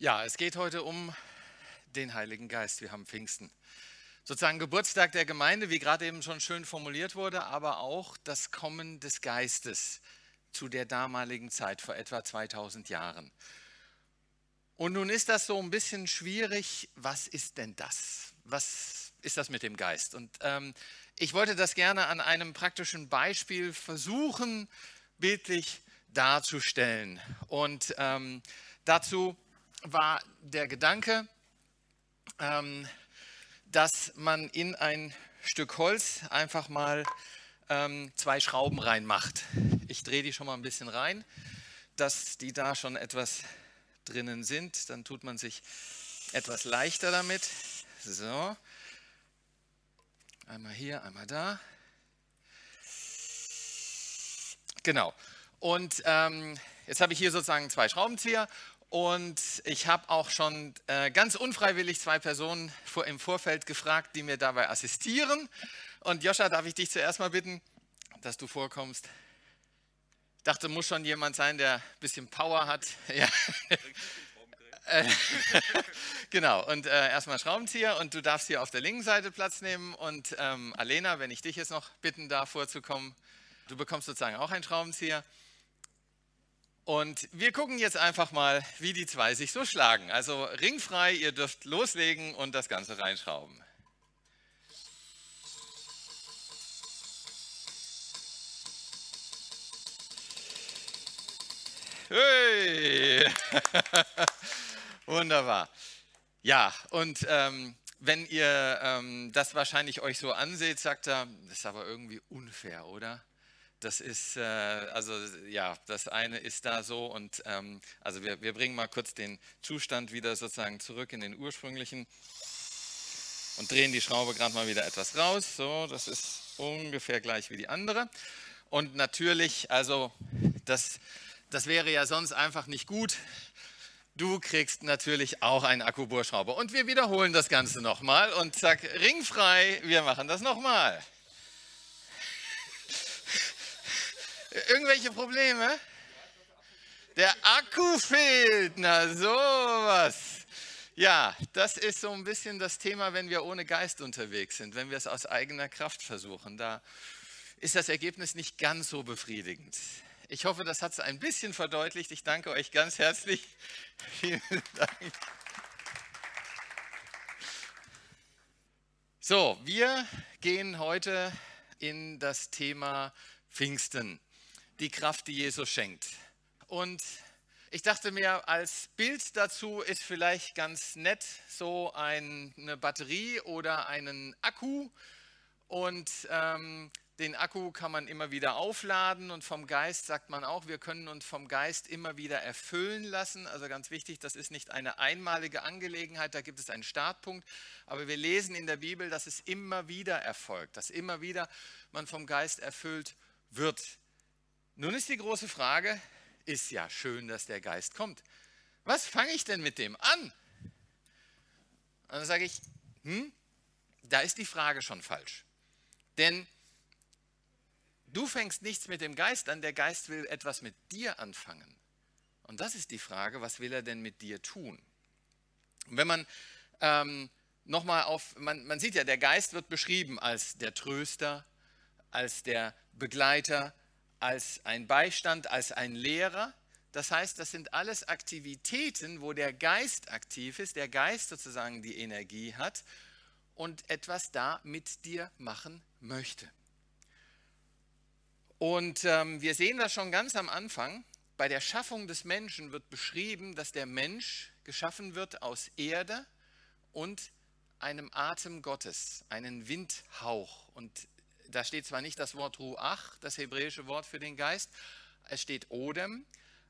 Ja, es geht heute um den Heiligen Geist. Wir haben Pfingsten. Sozusagen Geburtstag der Gemeinde, wie gerade eben schon schön formuliert wurde, aber auch das Kommen des Geistes zu der damaligen Zeit, vor etwa 2000 Jahren. Und nun ist das so ein bisschen schwierig. Was ist denn das? Was ist das mit dem Geist? Und ähm, ich wollte das gerne an einem praktischen Beispiel versuchen, bildlich darzustellen. Und ähm, dazu war der Gedanke, ähm, dass man in ein Stück Holz einfach mal ähm, zwei Schrauben reinmacht. Ich drehe die schon mal ein bisschen rein, dass die da schon etwas drinnen sind. Dann tut man sich etwas leichter damit. So. Einmal hier, einmal da. Genau. Und ähm, jetzt habe ich hier sozusagen zwei Schraubenzieher und ich habe auch schon äh, ganz unfreiwillig zwei Personen vor, im Vorfeld gefragt, die mir dabei assistieren. Und Joscha, darf ich dich zuerst mal bitten, dass du vorkommst? Ich dachte, muss schon jemand sein, der ein bisschen Power hat. Ja. genau, und äh, erstmal Schraubenzieher und du darfst hier auf der linken Seite Platz nehmen. Und ähm, Alena, wenn ich dich jetzt noch bitten darf, vorzukommen, du bekommst sozusagen auch einen Schraubenzieher. Und wir gucken jetzt einfach mal, wie die zwei sich so schlagen. Also ringfrei, ihr dürft loslegen und das Ganze reinschrauben. Hey! Wunderbar. Ja, und ähm, wenn ihr ähm, das wahrscheinlich euch so anseht, sagt er, das ist aber irgendwie unfair, oder? Das ist, äh, also ja, das eine ist da so und ähm, also wir, wir bringen mal kurz den Zustand wieder sozusagen zurück in den ursprünglichen und drehen die Schraube gerade mal wieder etwas raus. So, das ist ungefähr gleich wie die andere. Und natürlich, also das, das wäre ja sonst einfach nicht gut. Du kriegst natürlich auch einen Akkubohrschrauber. Und wir wiederholen das Ganze nochmal und zack, ringfrei, wir machen das nochmal. Irgendwelche Probleme? Der Akku fehlt, na sowas. Ja, das ist so ein bisschen das Thema, wenn wir ohne Geist unterwegs sind, wenn wir es aus eigener Kraft versuchen. Da ist das Ergebnis nicht ganz so befriedigend. Ich hoffe, das hat es ein bisschen verdeutlicht. Ich danke euch ganz herzlich. Vielen Dank. So, wir gehen heute in das Thema Pfingsten die Kraft, die Jesus schenkt. Und ich dachte mir, als Bild dazu ist vielleicht ganz nett so eine Batterie oder einen Akku. Und ähm, den Akku kann man immer wieder aufladen und vom Geist sagt man auch, wir können uns vom Geist immer wieder erfüllen lassen. Also ganz wichtig, das ist nicht eine einmalige Angelegenheit, da gibt es einen Startpunkt. Aber wir lesen in der Bibel, dass es immer wieder erfolgt, dass immer wieder man vom Geist erfüllt wird. Nun ist die große Frage, ist ja schön, dass der Geist kommt. Was fange ich denn mit dem an? Und dann sage ich, hm, da ist die Frage schon falsch. Denn du fängst nichts mit dem Geist an, der Geist will etwas mit dir anfangen. Und das ist die Frage, was will er denn mit dir tun? Und wenn man ähm, nochmal auf, man, man sieht ja, der Geist wird beschrieben als der Tröster, als der Begleiter, als ein Beistand, als ein Lehrer. Das heißt, das sind alles Aktivitäten, wo der Geist aktiv ist, der Geist sozusagen die Energie hat und etwas da mit dir machen möchte. Und ähm, wir sehen das schon ganz am Anfang. Bei der Schaffung des Menschen wird beschrieben, dass der Mensch geschaffen wird aus Erde und einem Atem Gottes, einen Windhauch. Und da steht zwar nicht das Wort Ruach, das hebräische Wort für den Geist, es steht Odem,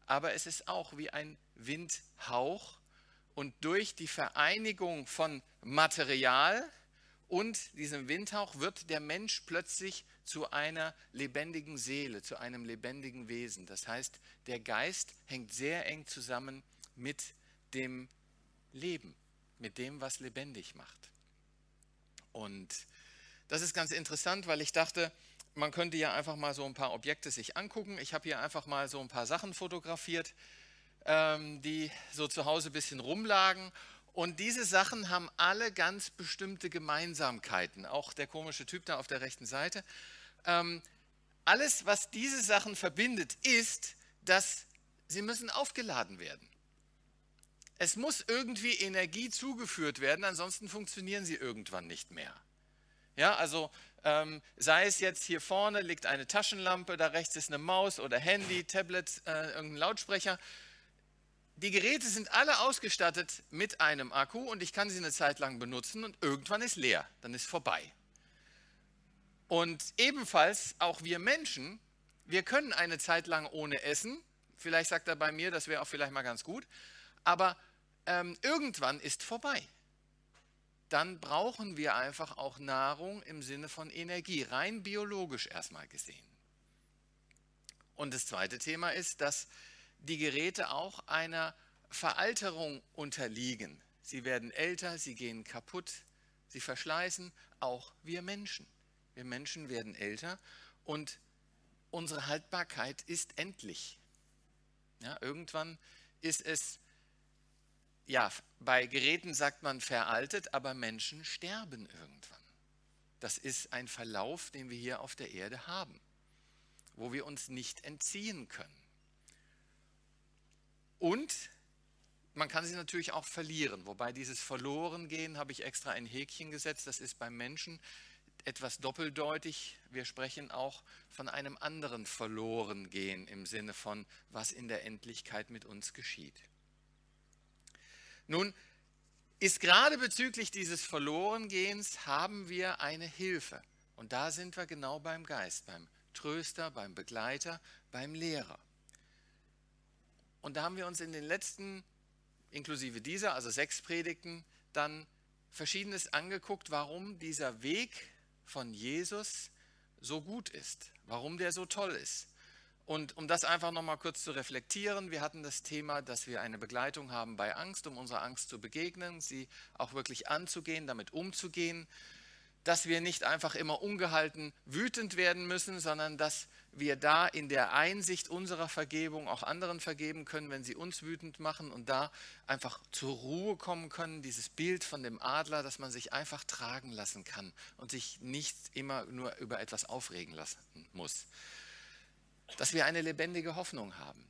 aber es ist auch wie ein Windhauch. Und durch die Vereinigung von Material und diesem Windhauch wird der Mensch plötzlich zu einer lebendigen Seele, zu einem lebendigen Wesen. Das heißt, der Geist hängt sehr eng zusammen mit dem Leben, mit dem, was lebendig macht. Und das ist ganz interessant, weil ich dachte, man könnte ja einfach mal so ein paar Objekte sich angucken. Ich habe hier einfach mal so ein paar Sachen fotografiert. ähm, die so zu Hause ein bisschen rumlagen. Und diese Sachen haben alle ganz bestimmte Gemeinsamkeiten. Auch der komische Typ da auf der rechten Seite. Ähm, alles, was diese Sachen verbindet, ist, dass sie müssen aufgeladen werden. Es muss irgendwie Energie zugeführt werden, ansonsten funktionieren sie irgendwann nicht mehr. Ja, also ähm, sei es jetzt hier vorne liegt eine Taschenlampe, da rechts ist eine Maus oder Handy, Tablet, äh, irgendein Lautsprecher. Die Geräte sind alle ausgestattet mit einem Akku und ich kann sie eine Zeit lang benutzen und irgendwann ist leer, dann ist vorbei. Und ebenfalls auch wir Menschen, wir können eine Zeit lang ohne essen. Vielleicht sagt er bei mir, das wäre auch vielleicht mal ganz gut. Aber ähm, irgendwann ist vorbei dann brauchen wir einfach auch Nahrung im Sinne von Energie, rein biologisch erstmal gesehen. Und das zweite Thema ist, dass die Geräte auch einer Veralterung unterliegen. Sie werden älter, sie gehen kaputt, sie verschleißen, auch wir Menschen. Wir Menschen werden älter und unsere Haltbarkeit ist endlich. Ja, irgendwann ist es ja, bei Geräten sagt man veraltet, aber Menschen sterben irgendwann. Das ist ein Verlauf, den wir hier auf der Erde haben, wo wir uns nicht entziehen können. Und man kann sie natürlich auch verlieren, wobei dieses Verlorengehen habe ich extra ein Häkchen gesetzt, das ist beim Menschen etwas doppeldeutig. Wir sprechen auch von einem anderen Verlorengehen im Sinne von, was in der Endlichkeit mit uns geschieht. Nun, ist gerade bezüglich dieses Verlorengehens haben wir eine Hilfe. Und da sind wir genau beim Geist, beim Tröster, beim Begleiter, beim Lehrer. Und da haben wir uns in den letzten, inklusive dieser, also sechs Predigten, dann Verschiedenes angeguckt, warum dieser Weg von Jesus so gut ist, warum der so toll ist. Und um das einfach nochmal kurz zu reflektieren, wir hatten das Thema, dass wir eine Begleitung haben bei Angst, um unserer Angst zu begegnen, sie auch wirklich anzugehen, damit umzugehen, dass wir nicht einfach immer ungehalten wütend werden müssen, sondern dass wir da in der Einsicht unserer Vergebung auch anderen vergeben können, wenn sie uns wütend machen und da einfach zur Ruhe kommen können, dieses Bild von dem Adler, dass man sich einfach tragen lassen kann und sich nicht immer nur über etwas aufregen lassen muss dass wir eine lebendige Hoffnung haben.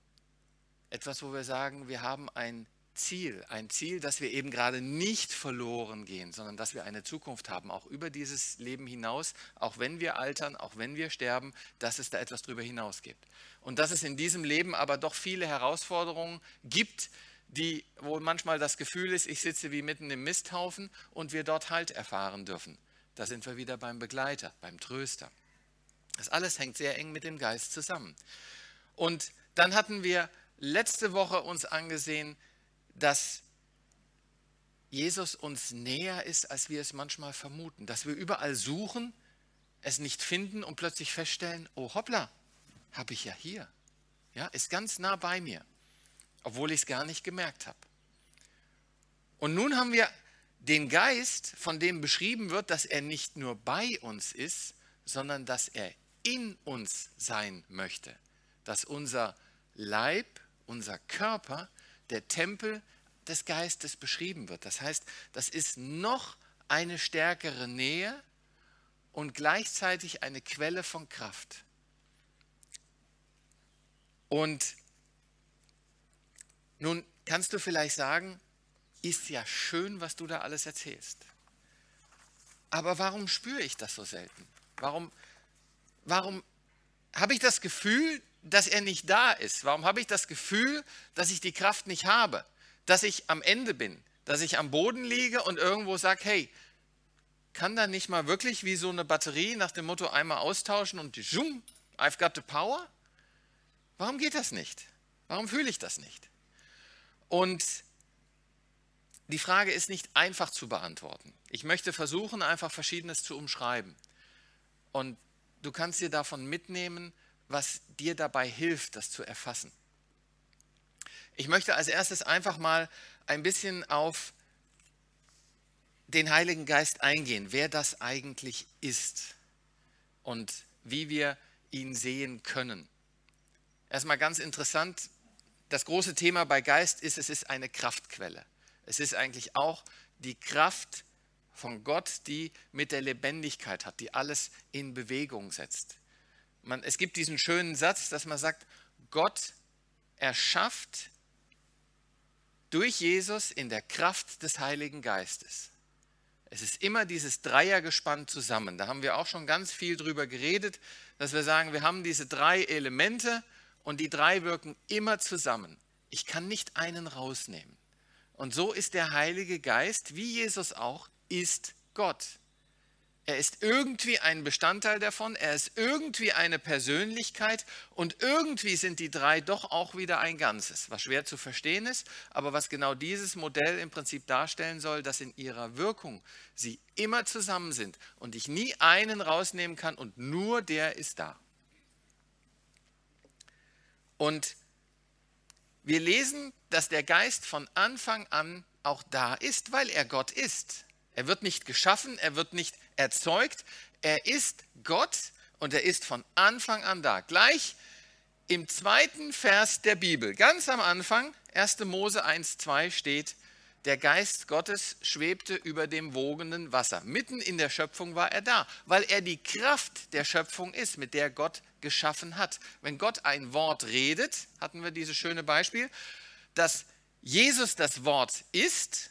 Etwas, wo wir sagen, wir haben ein Ziel, ein Ziel, dass wir eben gerade nicht verloren gehen, sondern dass wir eine Zukunft haben, auch über dieses Leben hinaus, auch wenn wir altern, auch wenn wir sterben, dass es da etwas drüber hinaus gibt. Und dass es in diesem Leben aber doch viele Herausforderungen gibt, die, wo manchmal das Gefühl ist, ich sitze wie mitten im Misthaufen und wir dort Halt erfahren dürfen. Da sind wir wieder beim Begleiter, beim Tröster. Das alles hängt sehr eng mit dem Geist zusammen. Und dann hatten wir letzte Woche uns angesehen, dass Jesus uns näher ist, als wir es manchmal vermuten. Dass wir überall suchen, es nicht finden und plötzlich feststellen, oh hoppla, habe ich ja hier. Ja, ist ganz nah bei mir, obwohl ich es gar nicht gemerkt habe. Und nun haben wir den Geist, von dem beschrieben wird, dass er nicht nur bei uns ist, sondern dass er in uns sein möchte, dass unser Leib, unser Körper, der Tempel des Geistes beschrieben wird. Das heißt, das ist noch eine stärkere Nähe und gleichzeitig eine Quelle von Kraft. Und nun kannst du vielleicht sagen, ist ja schön, was du da alles erzählst. Aber warum spüre ich das so selten? Warum warum habe ich das Gefühl, dass er nicht da ist? Warum habe ich das Gefühl, dass ich die Kraft nicht habe? Dass ich am Ende bin? Dass ich am Boden liege und irgendwo sage, hey, kann da nicht mal wirklich wie so eine Batterie nach dem Motto einmal austauschen und zoom, I've got the power? Warum geht das nicht? Warum fühle ich das nicht? Und die Frage ist nicht einfach zu beantworten. Ich möchte versuchen, einfach Verschiedenes zu umschreiben. Und du kannst dir davon mitnehmen, was dir dabei hilft, das zu erfassen. Ich möchte als erstes einfach mal ein bisschen auf den Heiligen Geist eingehen, wer das eigentlich ist und wie wir ihn sehen können. Erstmal ganz interessant, das große Thema bei Geist ist, es ist eine Kraftquelle. Es ist eigentlich auch die Kraft von Gott, die mit der Lebendigkeit hat, die alles in Bewegung setzt. Man, es gibt diesen schönen Satz, dass man sagt, Gott erschafft durch Jesus in der Kraft des Heiligen Geistes. Es ist immer dieses Dreiergespann zusammen. Da haben wir auch schon ganz viel drüber geredet, dass wir sagen, wir haben diese drei Elemente und die drei wirken immer zusammen. Ich kann nicht einen rausnehmen. Und so ist der Heilige Geist, wie Jesus auch, ist Gott. Er ist irgendwie ein Bestandteil davon, er ist irgendwie eine Persönlichkeit und irgendwie sind die drei doch auch wieder ein Ganzes, was schwer zu verstehen ist, aber was genau dieses Modell im Prinzip darstellen soll, dass in ihrer Wirkung sie immer zusammen sind und ich nie einen rausnehmen kann und nur der ist da. Und wir lesen, dass der Geist von Anfang an auch da ist, weil er Gott ist. Er wird nicht geschaffen, er wird nicht erzeugt. Er ist Gott und er ist von Anfang an da. Gleich im zweiten Vers der Bibel, ganz am Anfang, 1. Mose 1, 2 steht, der Geist Gottes schwebte über dem wogenden Wasser. Mitten in der Schöpfung war er da, weil er die Kraft der Schöpfung ist, mit der Gott geschaffen hat. Wenn Gott ein Wort redet, hatten wir dieses schöne Beispiel, dass Jesus das Wort ist,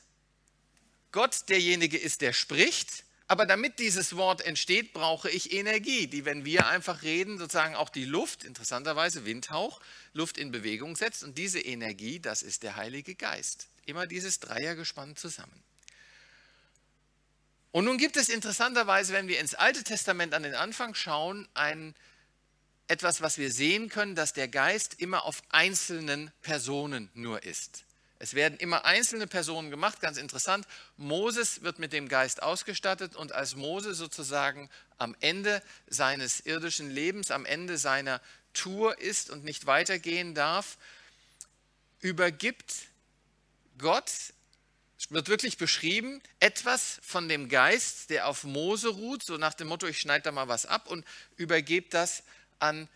Gott derjenige ist, der spricht. Aber damit dieses Wort entsteht, brauche ich Energie, die, wenn wir einfach reden, sozusagen auch die Luft, interessanterweise Windhauch, Luft in Bewegung setzt. Und diese Energie, das ist der Heilige Geist. Immer dieses Dreiergespann zusammen. Und nun gibt es interessanterweise, wenn wir ins Alte Testament an den Anfang schauen, ein, etwas, was wir sehen können, dass der Geist immer auf einzelnen Personen nur ist. Es werden immer einzelne Personen gemacht, ganz interessant. Moses wird mit dem Geist ausgestattet und als Mose sozusagen am Ende seines irdischen Lebens, am Ende seiner Tour ist und nicht weitergehen darf, übergibt Gott, wird wirklich beschrieben, etwas von dem Geist, der auf Mose ruht, so nach dem Motto, ich schneide da mal was ab und übergebe das an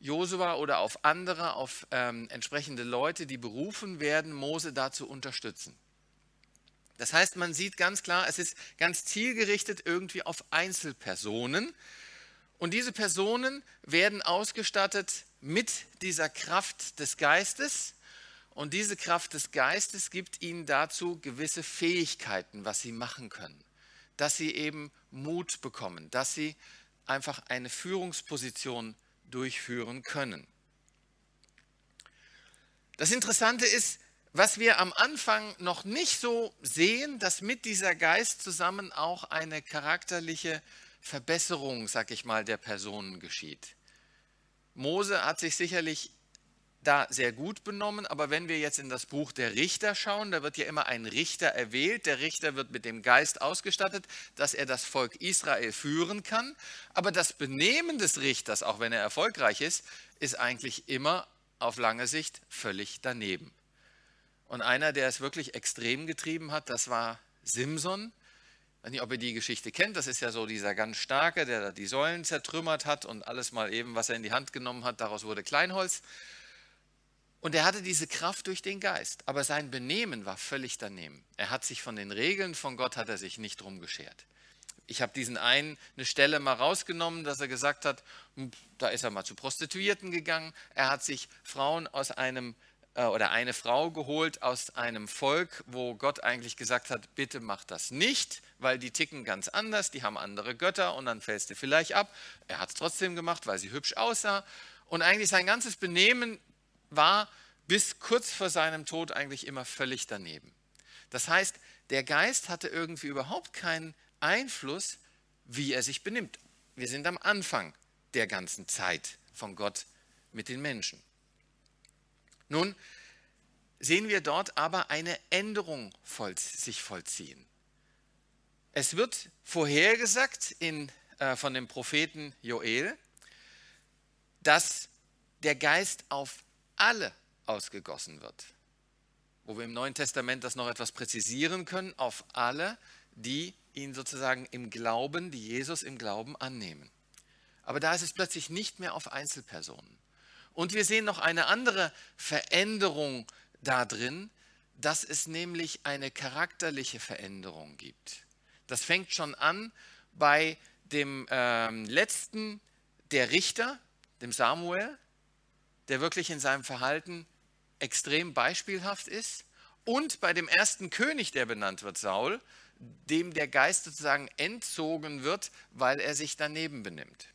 Josua oder auf andere, auf ähm, entsprechende Leute, die berufen werden, Mose da zu unterstützen. Das heißt, man sieht ganz klar, es ist ganz zielgerichtet irgendwie auf Einzelpersonen. Und diese Personen werden ausgestattet mit dieser Kraft des Geistes. Und diese Kraft des Geistes gibt ihnen dazu gewisse Fähigkeiten, was sie machen können. Dass sie eben Mut bekommen, dass sie einfach eine Führungsposition bekommen durchführen können. Das Interessante ist, was wir am Anfang noch nicht so sehen, dass mit dieser Geist zusammen auch eine charakterliche Verbesserung, sag ich mal, der Personen geschieht. Mose hat sich sicherlich da sehr gut benommen. Aber wenn wir jetzt in das Buch der Richter schauen, da wird ja immer ein Richter erwählt. Der Richter wird mit dem Geist ausgestattet, dass er das Volk Israel führen kann. Aber das Benehmen des Richters, auch wenn er erfolgreich ist, ist eigentlich immer auf lange Sicht völlig daneben. Und einer, der es wirklich extrem getrieben hat, das war Simson. Ich weiß nicht, ob ihr die Geschichte kennt. Das ist ja so dieser ganz starke, der die Säulen zertrümmert hat und alles mal eben, was er in die Hand genommen hat, daraus wurde Kleinholz. Und er hatte diese Kraft durch den Geist, aber sein Benehmen war völlig daneben. Er hat sich von den Regeln von Gott hat er sich nicht drum geschert. Ich habe diesen einen eine Stelle mal rausgenommen, dass er gesagt hat, hm, da ist er mal zu Prostituierten gegangen. Er hat sich Frauen aus einem äh, oder eine Frau geholt aus einem Volk, wo Gott eigentlich gesagt hat, bitte mach das nicht, weil die ticken ganz anders, die haben andere Götter und dann fällst du vielleicht ab. Er hat es trotzdem gemacht, weil sie hübsch aussah. Und eigentlich sein ganzes Benehmen war bis kurz vor seinem Tod eigentlich immer völlig daneben. Das heißt, der Geist hatte irgendwie überhaupt keinen Einfluss, wie er sich benimmt. Wir sind am Anfang der ganzen Zeit von Gott mit den Menschen. Nun sehen wir dort aber eine Änderung voll, sich vollziehen. Es wird vorhergesagt in, äh, von dem Propheten Joel, dass der Geist auf alle ausgegossen wird. Wo wir im Neuen Testament das noch etwas präzisieren können, auf alle, die ihn sozusagen im Glauben, die Jesus im Glauben annehmen. Aber da ist es plötzlich nicht mehr auf Einzelpersonen. Und wir sehen noch eine andere Veränderung da drin, dass es nämlich eine charakterliche Veränderung gibt. Das fängt schon an bei dem ähm, letzten der Richter, dem Samuel, der wirklich in seinem Verhalten extrem beispielhaft ist, und bei dem ersten König, der benannt wird, Saul, dem der Geist sozusagen entzogen wird, weil er sich daneben benimmt.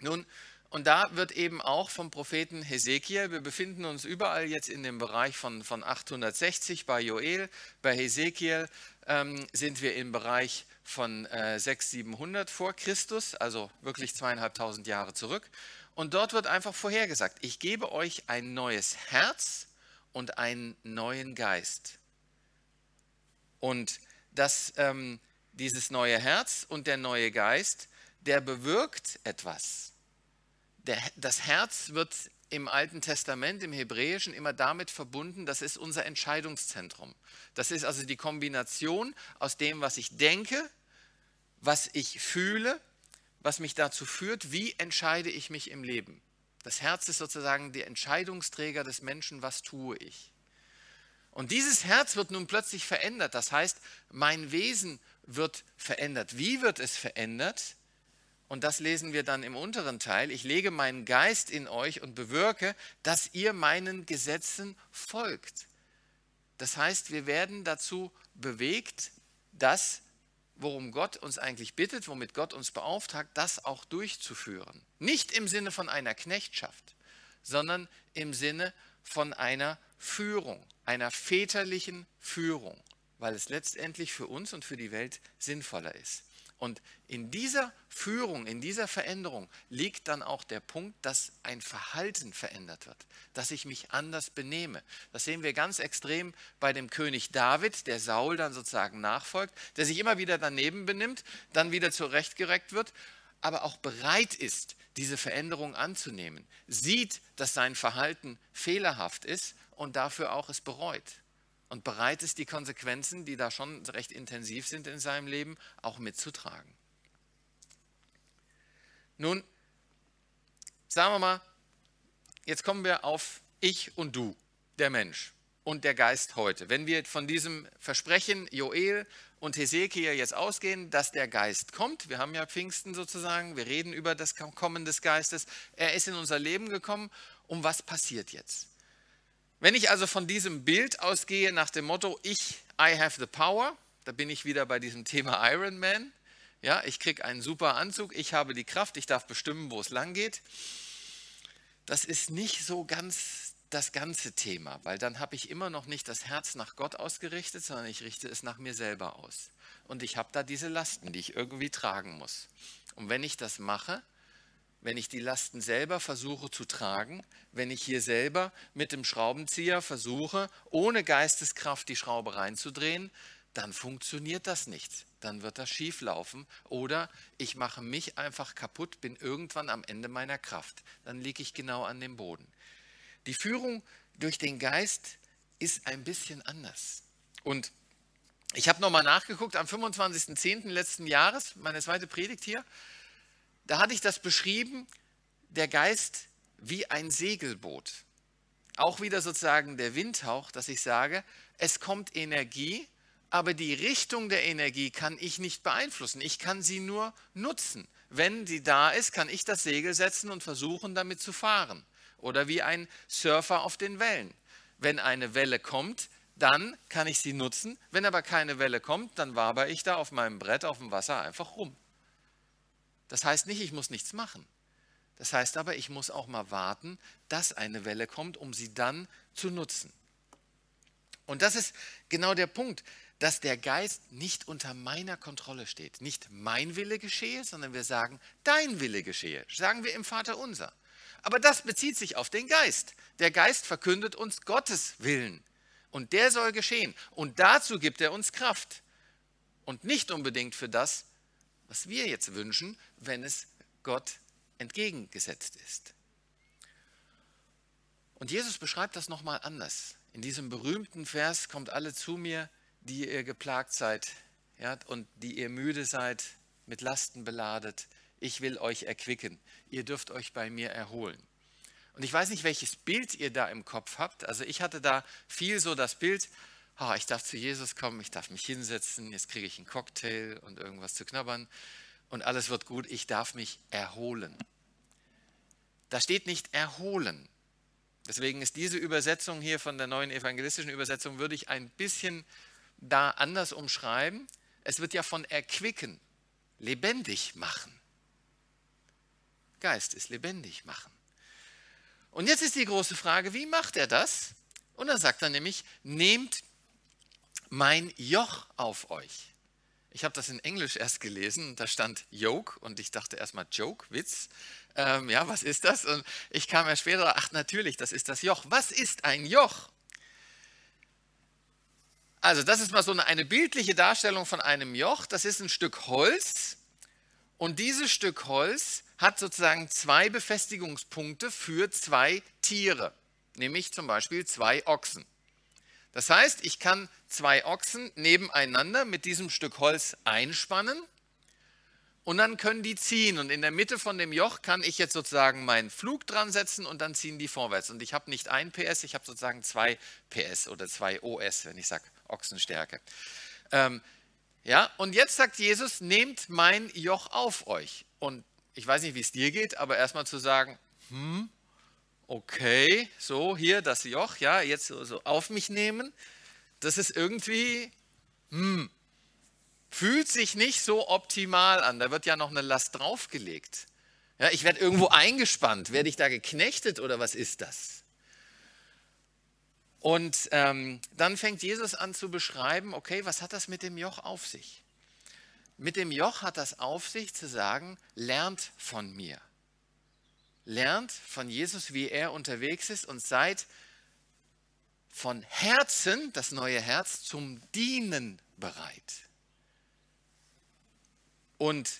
Nun, und da wird eben auch vom Propheten Hesekiel, wir befinden uns überall jetzt in dem Bereich von, von 860 bei Joel, bei Hesekiel ähm, sind wir im Bereich von äh, 600, 700 vor Christus, also wirklich zweieinhalbtausend Jahre zurück. Und dort wird einfach vorhergesagt, ich gebe euch ein neues Herz und einen neuen Geist. Und dass ähm, dieses neue Herz und der neue Geist, der bewirkt etwas der, das Herz wird im Alten Testament, im Hebräischen, immer damit verbunden, das ist unser Entscheidungszentrum. Das ist also die Kombination aus dem, was ich denke, was ich fühle, was mich dazu führt, wie entscheide ich mich im Leben. Das Herz ist sozusagen der Entscheidungsträger des Menschen, was tue ich. Und dieses Herz wird nun plötzlich verändert. Das heißt, mein Wesen wird verändert. Wie wird es verändert? Und das lesen wir dann im unteren Teil. Ich lege meinen Geist in euch und bewirke, dass ihr meinen Gesetzen folgt. Das heißt, wir werden dazu bewegt, das, worum Gott uns eigentlich bittet, womit Gott uns beauftragt, das auch durchzuführen. Nicht im Sinne von einer Knechtschaft, sondern im Sinne von einer Führung, einer väterlichen Führung, weil es letztendlich für uns und für die Welt sinnvoller ist. Und in dieser Führung, in dieser Veränderung liegt dann auch der Punkt, dass ein Verhalten verändert wird, dass ich mich anders benehme. Das sehen wir ganz extrem bei dem König David, der Saul dann sozusagen nachfolgt, der sich immer wieder daneben benimmt, dann wieder zurechtgereckt wird, aber auch bereit ist, diese Veränderung anzunehmen, sieht, dass sein Verhalten fehlerhaft ist und dafür auch es bereut und bereit ist, die Konsequenzen, die da schon recht intensiv sind in seinem Leben, auch mitzutragen. Nun, sagen wir mal, jetzt kommen wir auf ich und du, der Mensch und der Geist heute. Wenn wir von diesem Versprechen Joel und Hesekiel jetzt ausgehen, dass der Geist kommt, wir haben ja Pfingsten sozusagen, wir reden über das Kommen des Geistes, er ist in unser Leben gekommen, um was passiert jetzt? Wenn ich also von diesem Bild ausgehe nach dem Motto, ich, I have the power, da bin ich wieder bei diesem Thema Iron Man. Ja, ich kriege einen super Anzug, ich habe die Kraft, ich darf bestimmen, wo es lang geht. Das ist nicht so ganz das ganze Thema, weil dann habe ich immer noch nicht das Herz nach Gott ausgerichtet, sondern ich richte es nach mir selber aus. Und ich habe da diese Lasten, die ich irgendwie tragen muss. Und wenn ich das mache, wenn ich die Lasten selber versuche zu tragen, wenn ich hier selber mit dem Schraubenzieher versuche, ohne Geisteskraft die Schraube reinzudrehen, dann funktioniert das nicht. Dann wird das schief laufen oder ich mache mich einfach kaputt, bin irgendwann am Ende meiner Kraft. Dann liege ich genau an dem Boden. Die Führung durch den Geist ist ein bisschen anders. Und ich habe nochmal nachgeguckt, am 25.10. letzten Jahres, meine zweite Predigt hier, da hatte ich das beschrieben, der Geist wie ein Segelboot. Auch wieder sozusagen der Windhauch, dass ich sage, es kommt Energie, aber die Richtung der Energie kann ich nicht beeinflussen. Ich kann sie nur nutzen. Wenn sie da ist, kann ich das Segel setzen und versuchen, damit zu fahren. Oder wie ein Surfer auf den Wellen. Wenn eine Welle kommt, dann kann ich sie nutzen. Wenn aber keine Welle kommt, dann waber ich da auf meinem Brett auf dem Wasser einfach rum. Das heißt nicht, ich muss nichts machen. Das heißt aber, ich muss auch mal warten, dass eine Welle kommt, um sie dann zu nutzen. Und das ist genau der Punkt, dass der Geist nicht unter meiner Kontrolle steht. Nicht mein Wille geschehe, sondern wir sagen, dein Wille geschehe. Sagen wir im Vater unser. Aber das bezieht sich auf den Geist. Der Geist verkündet uns Gottes Willen. Und der soll geschehen. Und dazu gibt er uns Kraft. Und nicht unbedingt für das, was wir jetzt wünschen, wenn es Gott entgegengesetzt ist. Und Jesus beschreibt das nochmal anders. In diesem berühmten Vers kommt alle zu mir, die ihr geplagt seid ja, und die ihr müde seid, mit Lasten beladet. Ich will euch erquicken. Ihr dürft euch bei mir erholen. Und ich weiß nicht, welches Bild ihr da im Kopf habt. Also ich hatte da viel so das Bild, oh, ich darf zu Jesus kommen, ich darf mich hinsetzen, jetzt kriege ich einen Cocktail und irgendwas zu knabbern und alles wird gut, ich darf mich erholen. Da steht nicht erholen. Deswegen ist diese Übersetzung hier von der neuen evangelistischen Übersetzung, würde ich ein bisschen da anders umschreiben. Es wird ja von erquicken, lebendig machen. Geist ist lebendig machen. Und jetzt ist die große Frage, wie macht er das? Und dann sagt er nämlich, nehmt mein Joch auf euch. Ich habe das in Englisch erst gelesen, da stand Yoke und ich dachte erstmal Joke, Witz. Ähm, ja, was ist das? Und ich kam ja später, ach natürlich, das ist das Joch. Was ist ein Joch? Also das ist mal so eine, eine bildliche Darstellung von einem Joch. Das ist ein Stück Holz und dieses Stück Holz hat sozusagen zwei Befestigungspunkte für zwei Tiere, nämlich zum Beispiel zwei Ochsen. Das heißt, ich kann zwei Ochsen nebeneinander mit diesem Stück Holz einspannen und dann können die ziehen. Und in der Mitte von dem Joch kann ich jetzt sozusagen meinen Flug dran setzen und dann ziehen die vorwärts. Und ich habe nicht ein PS, ich habe sozusagen zwei PS oder zwei OS, wenn ich sage Ochsenstärke. Ähm, ja, und jetzt sagt Jesus, nehmt mein Joch auf euch. Und ich weiß nicht, wie es dir geht, aber erstmal zu sagen, hm, okay, so hier das Joch, ja, jetzt so, so auf mich nehmen, das ist irgendwie, hm, fühlt sich nicht so optimal an. Da wird ja noch eine Last draufgelegt. Ja, ich werde irgendwo eingespannt. Werde ich da geknechtet oder was ist das? Und ähm, dann fängt Jesus an zu beschreiben, okay, was hat das mit dem Joch auf sich? Mit dem Joch hat das auf sich zu sagen, lernt von mir lernt von Jesus, wie er unterwegs ist und seid von Herzen, das neue Herz, zum Dienen bereit. Und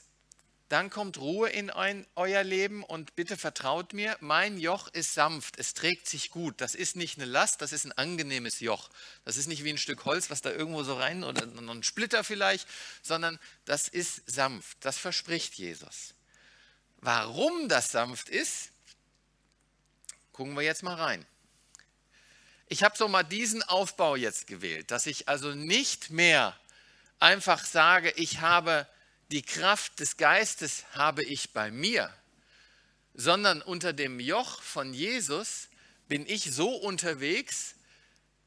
dann kommt Ruhe in ein, euer Leben und bitte vertraut mir, mein Joch ist sanft, es trägt sich gut. Das ist nicht eine Last, das ist ein angenehmes Joch. Das ist nicht wie ein Stück Holz, was da irgendwo so rein oder ein Splitter vielleicht, sondern das ist sanft. Das verspricht Jesus. Warum das sanft ist, gucken wir jetzt mal rein. Ich habe so mal diesen Aufbau jetzt gewählt, dass ich also nicht mehr einfach sage, ich habe die Kraft des Geistes habe ich bei mir, sondern unter dem Joch von Jesus bin ich so unterwegs,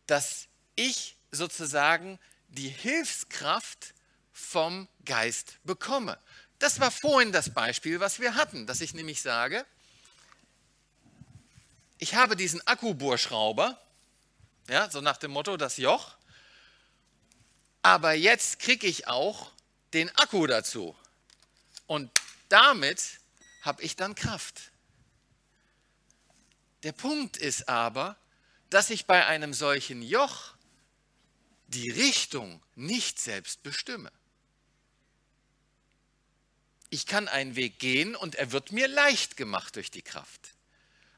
dass ich sozusagen die Hilfskraft vom Geist bekomme. Das war vorhin das Beispiel, was wir hatten, dass ich nämlich sage, ich habe diesen Akkubohrschrauber, ja, so nach dem Motto das Joch, aber jetzt kriege ich auch den Akku dazu. Und damit habe ich dann Kraft. Der Punkt ist aber, dass ich bei einem solchen Joch die Richtung nicht selbst bestimme. Ich kann einen Weg gehen und er wird mir leicht gemacht durch die Kraft.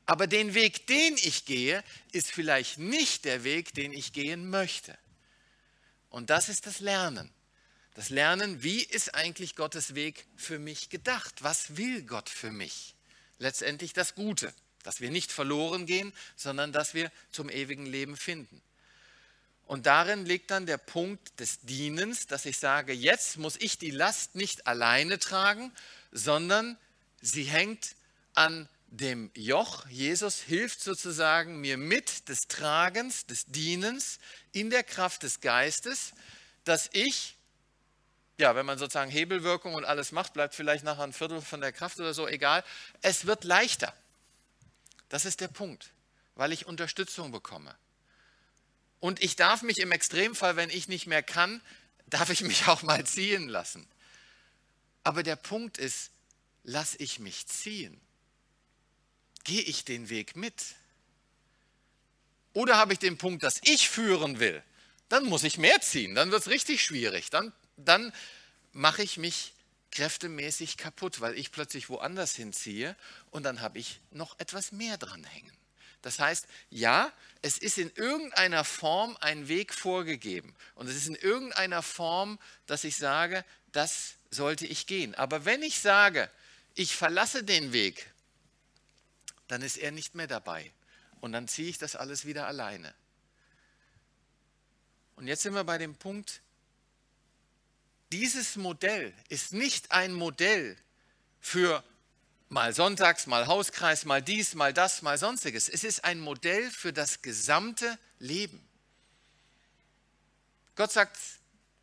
Aber den Weg, den ich gehe, ist vielleicht nicht der Weg, den ich gehen möchte. Und das ist das Lernen. Das Lernen, wie ist eigentlich Gottes Weg für mich gedacht? Was will Gott für mich? Letztendlich das Gute, dass wir nicht verloren gehen, sondern dass wir zum ewigen Leben finden. Und darin liegt dann der Punkt des Dienens, dass ich sage, jetzt muss ich die Last nicht alleine tragen, sondern sie hängt an dem Joch. Jesus hilft sozusagen mir mit des Tragens, des Dienens in der Kraft des Geistes, dass ich, ja, wenn man sozusagen Hebelwirkung und alles macht, bleibt vielleicht nachher ein Viertel von der Kraft oder so, egal. Es wird leichter. Das ist der Punkt, weil ich Unterstützung bekomme. Und ich darf mich im Extremfall, wenn ich nicht mehr kann, darf ich mich auch mal ziehen lassen. Aber der Punkt ist, lass ich mich ziehen? Gehe ich den Weg mit? Oder habe ich den Punkt, dass ich führen will? Dann muss ich mehr ziehen, dann wird es richtig schwierig. Dann, dann mache ich mich kräftemäßig kaputt, weil ich plötzlich woanders hinziehe und dann habe ich noch etwas mehr dranhängen. Das heißt, ja, es ist in irgendeiner Form ein Weg vorgegeben. Und es ist in irgendeiner Form, dass ich sage, das sollte ich gehen. Aber wenn ich sage, ich verlasse den Weg dann ist er nicht mehr dabei. Und dann ziehe ich das alles wieder alleine. Und jetzt sind wir bei dem Punkt, dieses Modell ist nicht ein Modell für mal sonntags, mal Hauskreis, mal dies, mal das, mal sonstiges. Es ist ein Modell für das gesamte Leben. Gott sagt,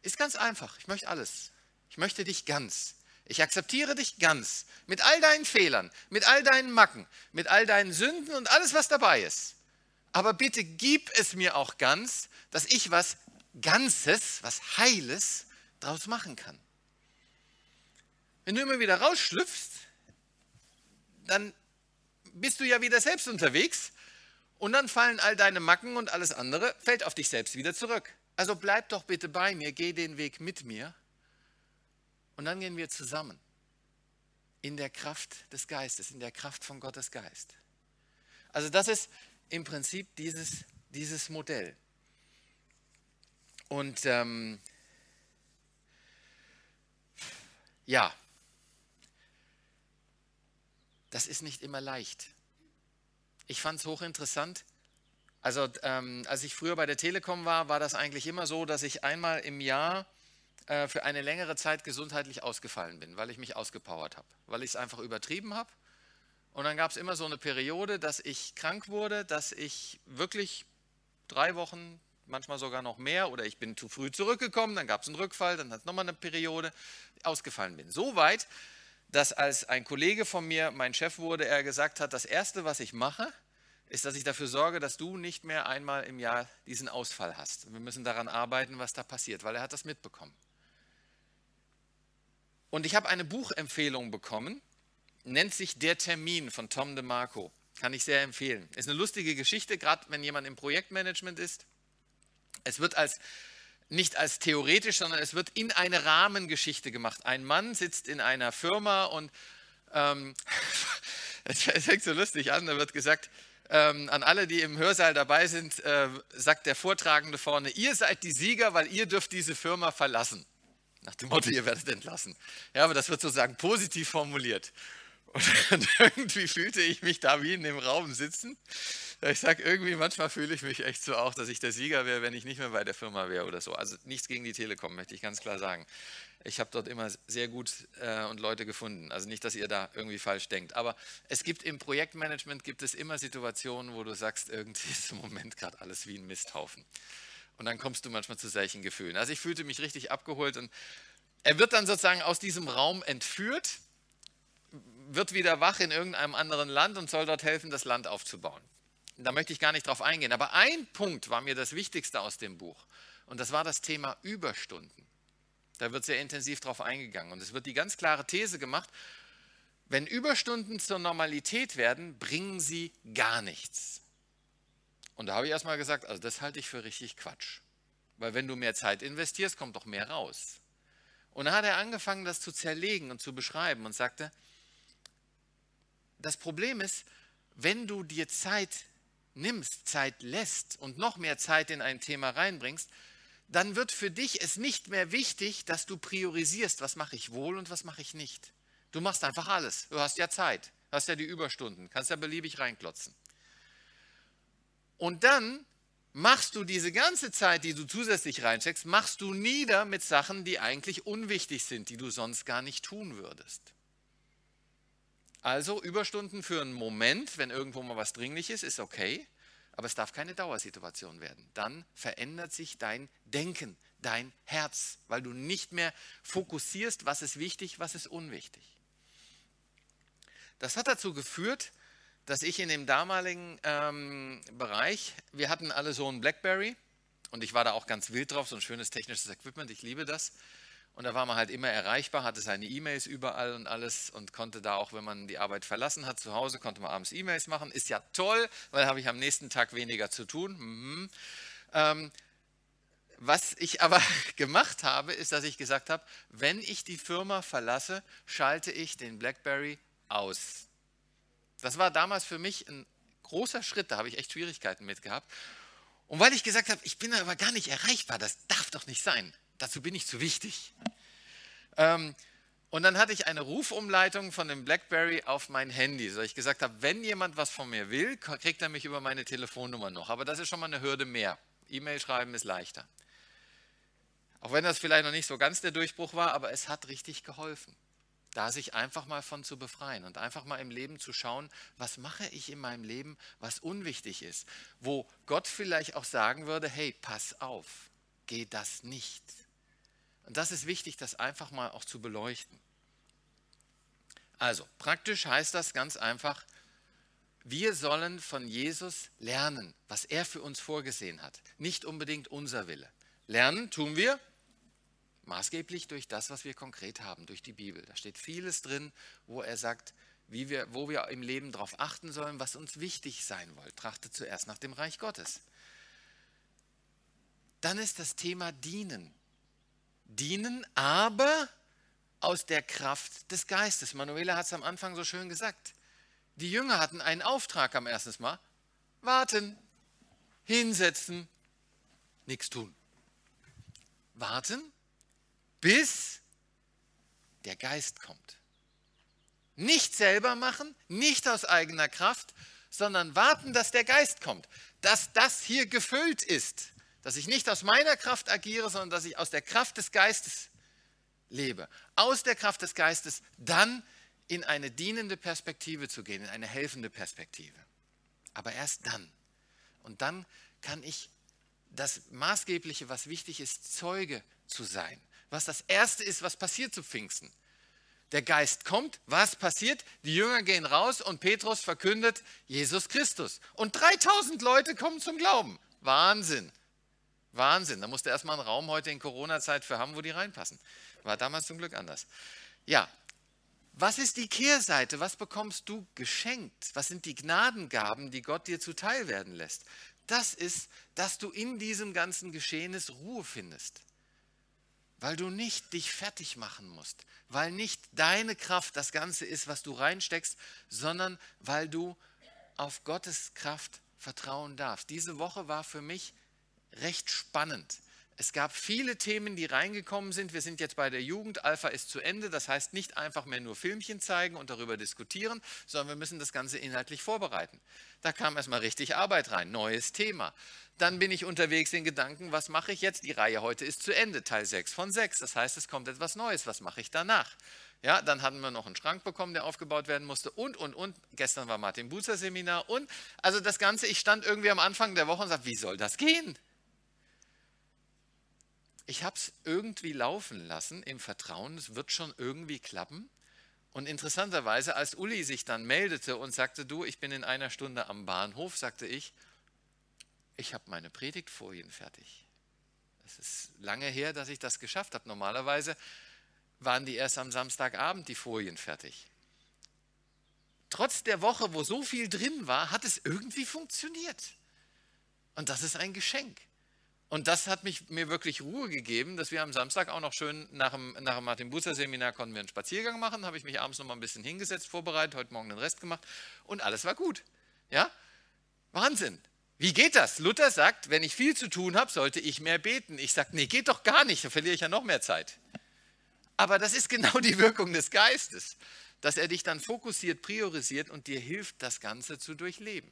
ist ganz einfach, ich möchte alles. Ich möchte dich ganz. Ich akzeptiere dich ganz. Mit all deinen Fehlern, mit all deinen Macken, mit all deinen Sünden und alles, was dabei ist. Aber bitte gib es mir auch ganz, dass ich was Ganzes, was Heiles daraus machen kann. Wenn du immer wieder rausschlüpfst, dann bist du ja wieder selbst unterwegs und dann fallen all deine Macken und alles andere, fällt auf dich selbst wieder zurück. Also bleib doch bitte bei mir, geh den Weg mit mir und dann gehen wir zusammen in der Kraft des Geistes, in der Kraft von Gottes Geist. Also das ist im Prinzip dieses, dieses Modell. Und ähm, ja, das ist nicht immer leicht. Ich fand es hochinteressant. Also ähm, als ich früher bei der Telekom war, war das eigentlich immer so, dass ich einmal im Jahr äh, für eine längere Zeit gesundheitlich ausgefallen bin, weil ich mich ausgepowert habe, weil ich es einfach übertrieben habe. Und dann gab es immer so eine Periode, dass ich krank wurde, dass ich wirklich drei Wochen, manchmal sogar noch mehr, oder ich bin zu früh zurückgekommen, dann gab es einen Rückfall, dann hat es nochmal eine Periode, ausgefallen bin. So weit, dass als ein Kollege von mir mein Chef wurde, er gesagt hat, das Erste, was ich mache, ist, dass ich dafür sorge, dass du nicht mehr einmal im Jahr diesen Ausfall hast. Wir müssen daran arbeiten, was da passiert, weil er hat das mitbekommen. Und ich habe eine Buchempfehlung bekommen, nennt sich Der Termin von Tom DeMarco. Kann ich sehr empfehlen. Ist eine lustige Geschichte, gerade wenn jemand im Projektmanagement ist. Es wird als nicht als theoretisch, sondern es wird in eine Rahmengeschichte gemacht. Ein Mann sitzt in einer Firma und ähm, es fängt so lustig an, da wird gesagt, ähm, an alle, die im Hörsaal dabei sind, äh, sagt der Vortragende vorne, ihr seid die Sieger, weil ihr dürft diese Firma verlassen. Nach dem Motto, ihr werdet entlassen. Ja, aber das wird sozusagen positiv formuliert. Und irgendwie fühlte ich mich da wie in dem Raum sitzen ich sage irgendwie, manchmal fühle ich mich echt so auch, dass ich der Sieger wäre, wenn ich nicht mehr bei der Firma wäre oder so. Also nichts gegen die Telekom, möchte ich ganz klar sagen. Ich habe dort immer sehr gut äh, und Leute gefunden. Also nicht, dass ihr da irgendwie falsch denkt. Aber es gibt im Projektmanagement gibt es immer Situationen, wo du sagst, irgendwie ist im Moment gerade alles wie ein Misthaufen. Und dann kommst du manchmal zu solchen Gefühlen. Also ich fühlte mich richtig abgeholt und er wird dann sozusagen aus diesem Raum entführt, wird wieder wach in irgendeinem anderen Land und soll dort helfen, das Land aufzubauen da möchte ich gar nicht drauf eingehen. Aber ein Punkt war mir das Wichtigste aus dem Buch. Und das war das Thema Überstunden. Da wird sehr intensiv drauf eingegangen. Und es wird die ganz klare These gemacht, wenn Überstunden zur Normalität werden, bringen sie gar nichts. Und da habe ich erstmal gesagt, also das halte ich für richtig Quatsch. Weil wenn du mehr Zeit investierst, kommt doch mehr raus. Und dann hat er angefangen, das zu zerlegen und zu beschreiben und sagte, das Problem ist, wenn du dir Zeit nimmst, Zeit lässt und noch mehr Zeit in ein Thema reinbringst, dann wird für dich es nicht mehr wichtig, dass du priorisierst, was mache ich wohl und was mache ich nicht. Du machst einfach alles. Du hast ja Zeit, hast ja die Überstunden, kannst ja beliebig reinklotzen. Und dann machst du diese ganze Zeit, die du zusätzlich reinsteckst, machst du nieder mit Sachen, die eigentlich unwichtig sind, die du sonst gar nicht tun würdest. Also Überstunden für einen Moment, wenn irgendwo mal was dringlich ist, ist okay, aber es darf keine Dauersituation werden. Dann verändert sich dein Denken, dein Herz, weil du nicht mehr fokussierst, was ist wichtig, was ist unwichtig. Das hat dazu geführt, dass ich in dem damaligen ähm, Bereich, wir hatten alle so ein Blackberry und ich war da auch ganz wild drauf, so ein schönes technisches Equipment, ich liebe das. Und da war man halt immer erreichbar, hatte seine E-Mails überall und alles und konnte da auch, wenn man die Arbeit verlassen hat, zu Hause, konnte man abends E-Mails machen. Ist ja toll, weil habe ich am nächsten Tag weniger zu tun. Mhm. Ähm, was ich aber gemacht habe, ist, dass ich gesagt habe, wenn ich die Firma verlasse, schalte ich den BlackBerry aus. Das war damals für mich ein großer Schritt, da habe ich echt Schwierigkeiten mit gehabt. Und weil ich gesagt habe, ich bin aber gar nicht erreichbar, das darf doch nicht sein dazu bin ich zu wichtig. Ähm, Und dann hatte ich eine Rufumleitung von dem BlackBerry auf mein Handy, so ich gesagt habe, wenn jemand was von mir will, kriegt er mich über meine Telefonnummer noch. Aber das ist schon mal eine Hürde mehr. E-Mail schreiben ist leichter. Auch wenn das vielleicht noch nicht so ganz der Durchbruch war, aber es hat richtig geholfen, da sich einfach mal von zu befreien und einfach mal im Leben zu schauen, was mache ich in meinem Leben, was unwichtig ist, wo Gott vielleicht auch sagen würde, hey, pass auf, geh das nicht. Und das ist wichtig, das einfach mal auch zu beleuchten. Also, praktisch heißt das ganz einfach, wir sollen von Jesus lernen, was er für uns vorgesehen hat. Nicht unbedingt unser Wille. Lernen tun wir maßgeblich durch das, was wir konkret haben, durch die Bibel. Da steht vieles drin, wo er sagt, wie wir, wo wir im Leben darauf achten sollen, was uns wichtig sein soll. Trachte zuerst nach dem Reich Gottes. Dann ist das Thema Dienen dienen, aber aus der Kraft des Geistes. Manuela hat es am Anfang so schön gesagt. Die Jünger hatten einen Auftrag am ersten Mal. Warten, hinsetzen, nichts tun. Warten, bis der Geist kommt. Nicht selber machen, nicht aus eigener Kraft, sondern warten, dass der Geist kommt. Dass das hier gefüllt ist dass ich nicht aus meiner Kraft agiere, sondern dass ich aus der Kraft des Geistes lebe. Aus der Kraft des Geistes dann in eine dienende Perspektive zu gehen, in eine helfende Perspektive. Aber erst dann. Und dann kann ich das Maßgebliche, was wichtig ist, Zeuge zu sein. Was das Erste ist, was passiert zu Pfingsten. Der Geist kommt, was passiert? Die Jünger gehen raus und Petrus verkündet Jesus Christus. Und 3000 Leute kommen zum Glauben. Wahnsinn. Wahnsinn. Da musste erstmal ein Raum heute in Corona-Zeit für haben, wo die reinpassen. War damals zum Glück anders. Ja, was ist die Kehrseite? Was bekommst du geschenkt? Was sind die Gnadengaben, die Gott dir zuteil werden lässt? Das ist, dass du in diesem ganzen Geschehnis Ruhe findest. Weil du nicht dich fertig machen musst. Weil nicht deine Kraft das Ganze ist, was du reinsteckst, sondern weil du auf Gottes Kraft vertrauen darfst. Diese Woche war für mich recht spannend. Es gab viele Themen, die reingekommen sind. Wir sind jetzt bei der Jugend. Alpha ist zu Ende. Das heißt nicht einfach mehr nur Filmchen zeigen und darüber diskutieren, sondern wir müssen das Ganze inhaltlich vorbereiten. Da kam erstmal richtig Arbeit rein. Neues Thema. Dann bin ich unterwegs in Gedanken, was mache ich jetzt? Die Reihe heute ist zu Ende, Teil 6 von 6. Das heißt, es kommt etwas Neues. Was mache ich danach? Ja, dann hatten wir noch einen Schrank bekommen, der aufgebaut werden musste und, und, und. Gestern war Martin Buzer Seminar und, also das Ganze, ich stand irgendwie am Anfang der Woche und sagte, wie soll das gehen? Ich habe es irgendwie laufen lassen im Vertrauen, es wird schon irgendwie klappen. Und interessanterweise, als Uli sich dann meldete und sagte, du, ich bin in einer Stunde am Bahnhof, sagte ich, ich habe meine Predigtfolien fertig. Es ist lange her, dass ich das geschafft habe. Normalerweise waren die erst am Samstagabend die Folien fertig. Trotz der Woche, wo so viel drin war, hat es irgendwie funktioniert. Und das ist ein Geschenk. Und das hat mich, mir wirklich Ruhe gegeben, dass wir am Samstag auch noch schön nach dem, nach dem Martin Bucer Seminar konnten wir einen Spaziergang machen, habe ich mich abends noch mal ein bisschen hingesetzt, vorbereitet, heute Morgen den Rest gemacht und alles war gut. Ja? Wahnsinn. Wie geht das? Luther sagt, wenn ich viel zu tun habe, sollte ich mehr beten. Ich sage, nee, geht doch gar nicht, da verliere ich ja noch mehr Zeit. Aber das ist genau die Wirkung des Geistes, dass er dich dann fokussiert, priorisiert und dir hilft, das Ganze zu durchleben.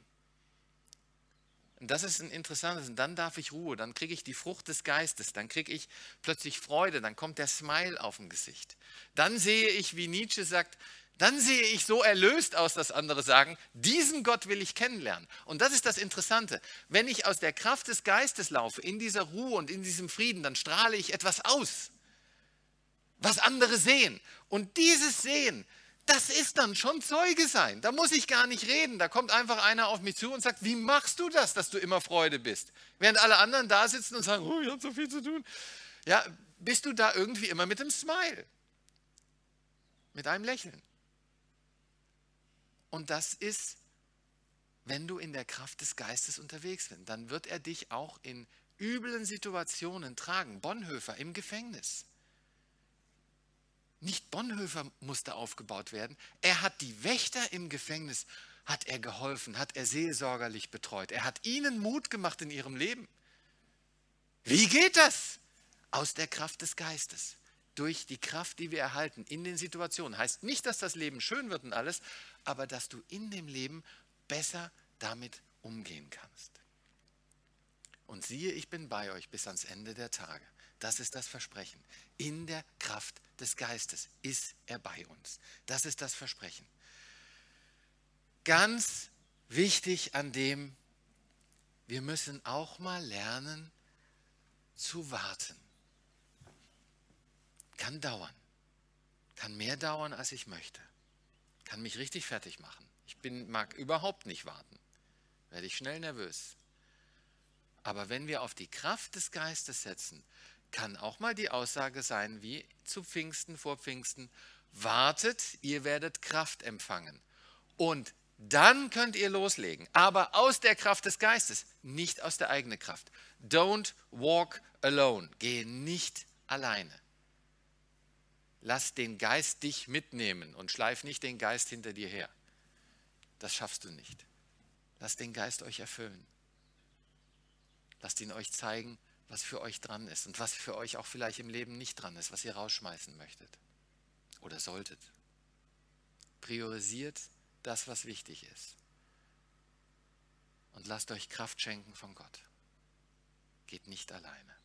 Und das ist ein interessantes. Und dann darf ich Ruhe, dann kriege ich die Frucht des Geistes, dann kriege ich plötzlich Freude, dann kommt der Smile auf dem Gesicht. Dann sehe ich, wie Nietzsche sagt, dann sehe ich so erlöst aus, dass andere sagen, diesen Gott will ich kennenlernen. Und das ist das Interessante. Wenn ich aus der Kraft des Geistes laufe, in dieser Ruhe und in diesem Frieden, dann strahle ich etwas aus, was andere sehen. Und dieses Sehen, das ist dann schon Zeuge sein. Da muss ich gar nicht reden. Da kommt einfach einer auf mich zu und sagt, wie machst du das, dass du immer Freude bist? Während alle anderen da sitzen und sagen, oh, ich habe so viel zu tun. Ja, bist du da irgendwie immer mit einem Smile, mit einem Lächeln. Und das ist, wenn du in der Kraft des Geistes unterwegs bist, dann wird er dich auch in üblen Situationen tragen. Bonhoeffer im Gefängnis. Nicht Bonhoeffer musste aufgebaut werden. Er hat die Wächter im Gefängnis, hat er geholfen, hat er seelsorgerlich betreut. Er hat ihnen Mut gemacht in ihrem Leben. Wie geht das? Aus der Kraft des Geistes. durch die Kraft, die wir erhalten in den Situationen. Heißt nicht, dass das Leben schön wird und alles, aber dass du in dem Leben besser damit umgehen kannst. Und siehe, ich bin bei euch bis ans Ende der Tage. Das ist das Versprechen. In der Kraft des Geistes ist er bei uns. Das ist das Versprechen. Ganz wichtig an dem, wir müssen auch mal lernen zu warten. Kann dauern. Kann mehr dauern, als ich möchte. Kann mich richtig fertig machen. Ich bin, mag überhaupt nicht warten. Werde ich schnell nervös. Aber wenn wir auf die Kraft des Geistes setzen, kann auch mal die Aussage sein, wie zu Pfingsten, vor Pfingsten, wartet, ihr werdet Kraft empfangen. Und dann könnt ihr loslegen, aber aus der Kraft des Geistes, nicht aus der eigenen Kraft. Don't walk alone, gehe nicht alleine. Lass den Geist dich mitnehmen und schleif nicht den Geist hinter dir her. Das schaffst du nicht. Lass den Geist euch erfüllen. Lasst ihn euch zeigen, was für euch dran ist und was für euch auch vielleicht im Leben nicht dran ist, was ihr rausschmeißen möchtet oder solltet. Priorisiert das, was wichtig ist. Und lasst euch Kraft schenken von Gott. Geht nicht alleine.